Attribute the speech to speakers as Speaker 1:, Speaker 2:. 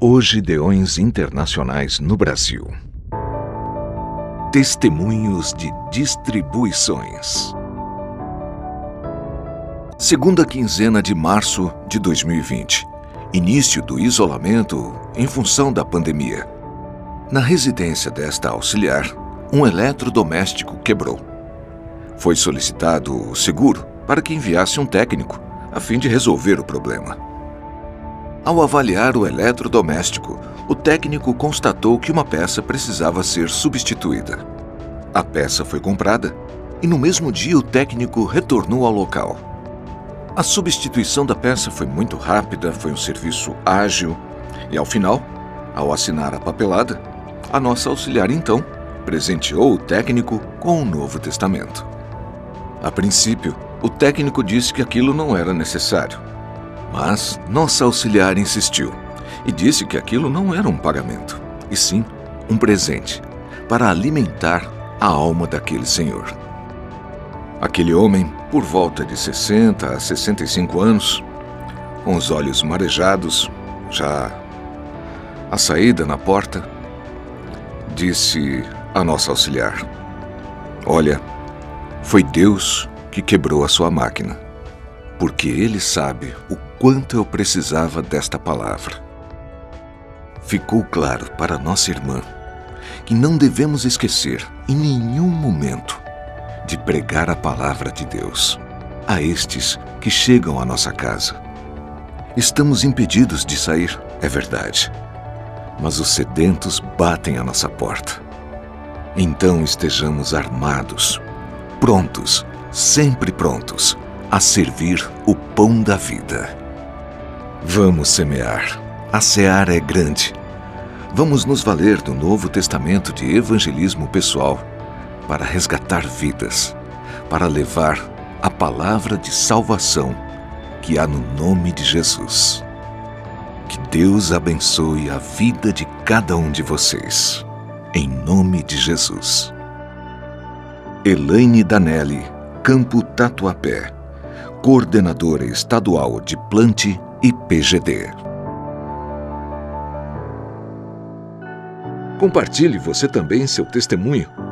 Speaker 1: Hoje Deões Internacionais no Brasil. Testemunhos de distribuições. Segunda quinzena de março de 2020. Início do isolamento em função da pandemia. Na residência desta auxiliar, um eletrodoméstico quebrou. Foi solicitado o seguro para que enviasse um técnico a fim de resolver o problema. Ao avaliar o eletrodoméstico, o técnico constatou que uma peça precisava ser substituída. A peça foi comprada e no mesmo dia o técnico retornou ao local. A substituição da peça foi muito rápida, foi um serviço ágil e, ao final, ao assinar a papelada, a nossa auxiliar então presenteou o técnico com um Novo Testamento. A princípio, o técnico disse que aquilo não era necessário mas nossa auxiliar insistiu e disse que aquilo não era um pagamento, e sim um presente para alimentar a alma daquele senhor. Aquele homem, por volta de 60 a 65 anos, com os olhos marejados, já à saída na porta, disse a nossa auxiliar: Olha, foi Deus que quebrou a sua máquina porque Ele sabe o quanto eu precisava desta palavra. Ficou claro para nossa irmã que não devemos esquecer, em nenhum momento, de pregar a palavra de Deus a estes que chegam à nossa casa. Estamos impedidos de sair, é verdade, mas os sedentos batem à nossa porta. Então estejamos armados, prontos, sempre prontos a servir o pão da vida. Vamos semear. A seara é grande. Vamos nos valer do Novo Testamento de evangelismo pessoal para resgatar vidas, para levar a palavra de salvação que há no nome de Jesus. Que Deus abençoe a vida de cada um de vocês. Em nome de Jesus. Elaine Danelli, Campo Tatuapé coordenadora estadual de Plante e PGD. Compartilhe você também seu testemunho